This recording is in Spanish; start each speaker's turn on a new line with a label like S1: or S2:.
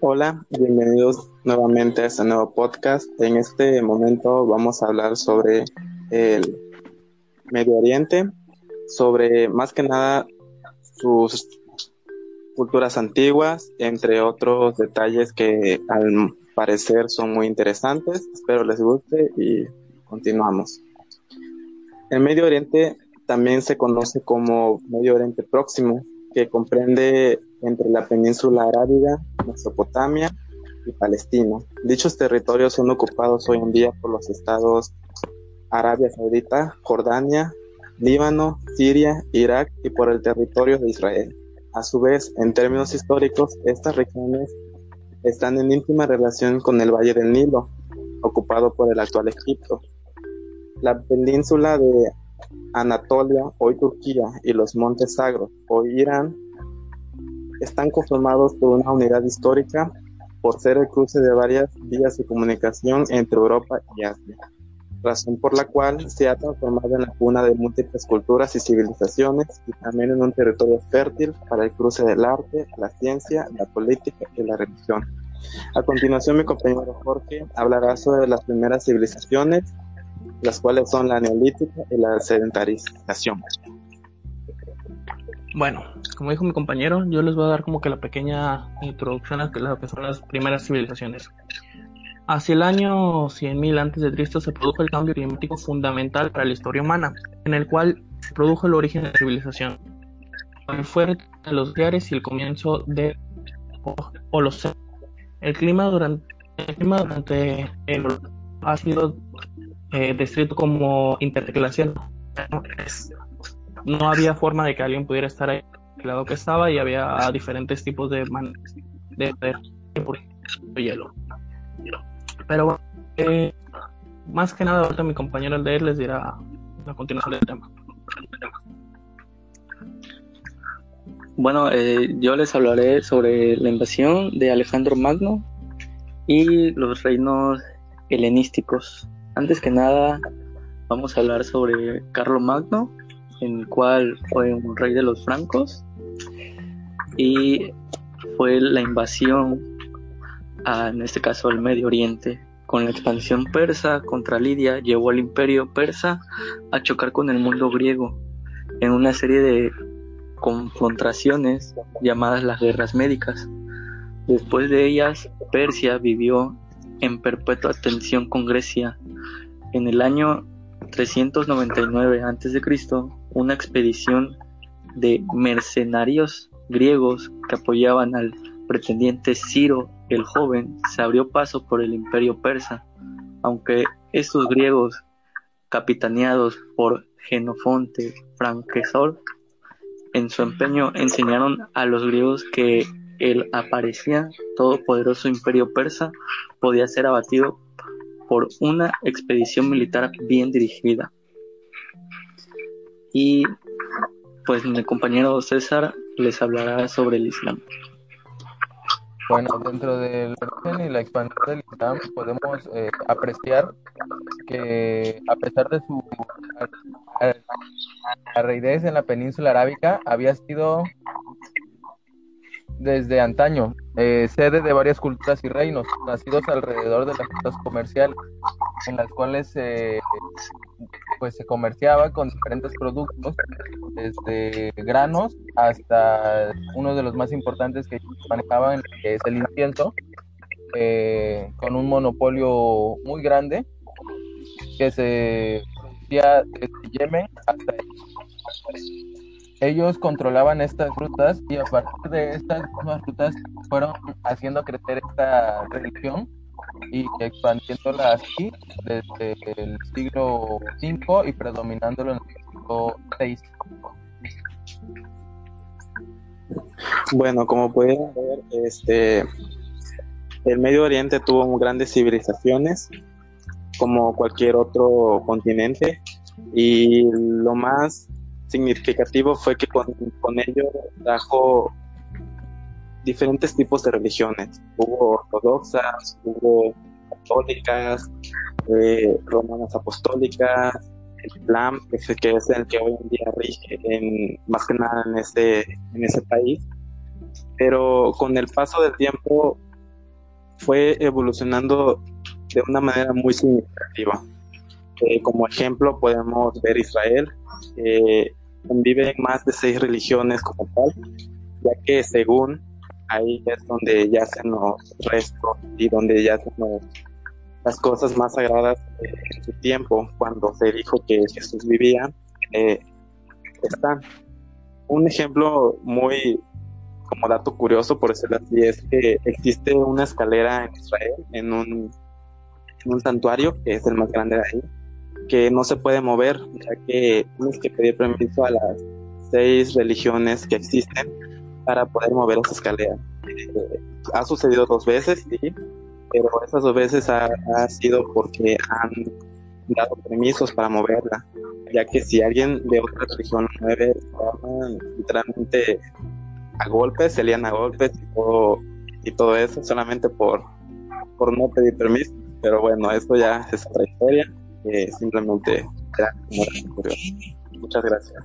S1: Hola, bienvenidos nuevamente a este nuevo podcast. En este momento vamos a hablar sobre el Medio Oriente, sobre más que nada sus culturas antiguas, entre otros detalles que al parecer son muy interesantes. Espero les guste y continuamos. El Medio Oriente también se conoce como Medio Oriente Próximo, que comprende entre la península arábiga, Mesopotamia y Palestina. Dichos territorios son ocupados hoy en día por los estados Arabia Saudita, Jordania, Líbano, Siria, Irak y por el territorio de Israel. A su vez, en términos históricos, estas regiones están en íntima relación con el Valle del Nilo, ocupado por el actual Egipto. La península de Anatolia, hoy Turquía, y los montes Sagros, hoy Irán, están conformados por una unidad histórica por ser el cruce de varias vías de comunicación entre Europa y Asia, razón por la cual se ha transformado en la cuna de múltiples culturas y civilizaciones y también en un territorio fértil para el cruce del arte, la ciencia, la política y la religión. A continuación, mi compañero Jorge hablará sobre las primeras civilizaciones, las cuales son la neolítica y la sedentarización.
S2: Bueno, como dijo mi compañero, yo les voy a dar como que la pequeña introducción a lo que son las primeras civilizaciones. Hacia el año 100.000 a.C. se produjo el cambio climático fundamental para la historia humana, en el cual se produjo el origen de la civilización. Fue de los glaciares y el comienzo de Holoceno. El clima durante el clima durante el ha sido eh, descrito como interglacial. No había forma de que alguien pudiera estar ahí lado que estaba y había diferentes tipos de de, de, hielo. Pero bueno, eh, más que nada ahorita mi compañero el de él les dirá la continuación del tema.
S3: Bueno, eh, yo les hablaré sobre la invasión de Alejandro Magno y los reinos helenísticos. Antes que nada, vamos a hablar sobre Carlo Magno, en el cual fue un rey de los francos y fue la invasión, a, en este caso al Medio Oriente. Con la expansión persa contra Lidia, llevó al imperio persa a chocar con el mundo griego en una serie de confrontaciones llamadas las guerras médicas. Después de ellas, Persia vivió en perpetua tensión con Grecia. En el año 399 a.C., una expedición de mercenarios griegos que apoyaban al pretendiente Ciro el joven se abrió paso por el imperio persa, aunque estos griegos, capitaneados por Genofonte Franquesol, en su empeño enseñaron a los griegos que el aparecía todopoderoso imperio persa podía ser abatido por una expedición militar bien dirigida. Y pues mi compañero César les hablará sobre el Islam.
S4: Bueno, dentro del origen y la expansión del Islam podemos eh, apreciar que a pesar de su arraidez en la península arábica, había sido desde antaño, eh, sede de varias culturas y reinos, nacidos alrededor de las rutas comerciales, en las cuales pues se comerciaba con diferentes productos, desde granos hasta uno de los más importantes que manejaban, que es el incienso, eh, con un monopolio muy grande que se producía desde Yemen hasta ellos controlaban estas rutas y a partir de estas mismas rutas fueron haciendo crecer esta religión y expandiéndola así desde el siglo V y predominándolo en el siglo VI.
S1: Bueno, como pueden ver, este, el Medio Oriente tuvo grandes civilizaciones, como cualquier otro continente, y lo más significativo fue que con, ello trajo diferentes tipos de religiones. Hubo ortodoxas, hubo católicas, eh, romanas apostólicas, el Islam, que es, que es el que hoy en día rige en, más que nada en ese, en ese país. Pero con el paso del tiempo, fue evolucionando de una manera muy significativa. Eh, como ejemplo podemos ver Israel, que convive más de seis religiones como tal, ya que según ahí es donde yacen los restos y donde yacen las cosas más sagradas en su tiempo, cuando se dijo que Jesús vivía, eh, están. Un ejemplo muy como dato curioso, por decirlo así, es que existe una escalera en Israel, en un, en un santuario, que es el más grande de ahí, que no se puede mover, ya que tienes que pedir permiso a las seis religiones que existen para poder mover esa escalera. Eh, ha sucedido dos veces, sí, pero esas dos veces ha, sido porque han dado permisos para moverla, ya que si alguien de otra religión mueve, literalmente a golpes, se lían a golpes y todo, y todo eso, solamente por, por no pedir permiso. Pero bueno, eso ya es otra historia, simplemente era como. Muchas gracias.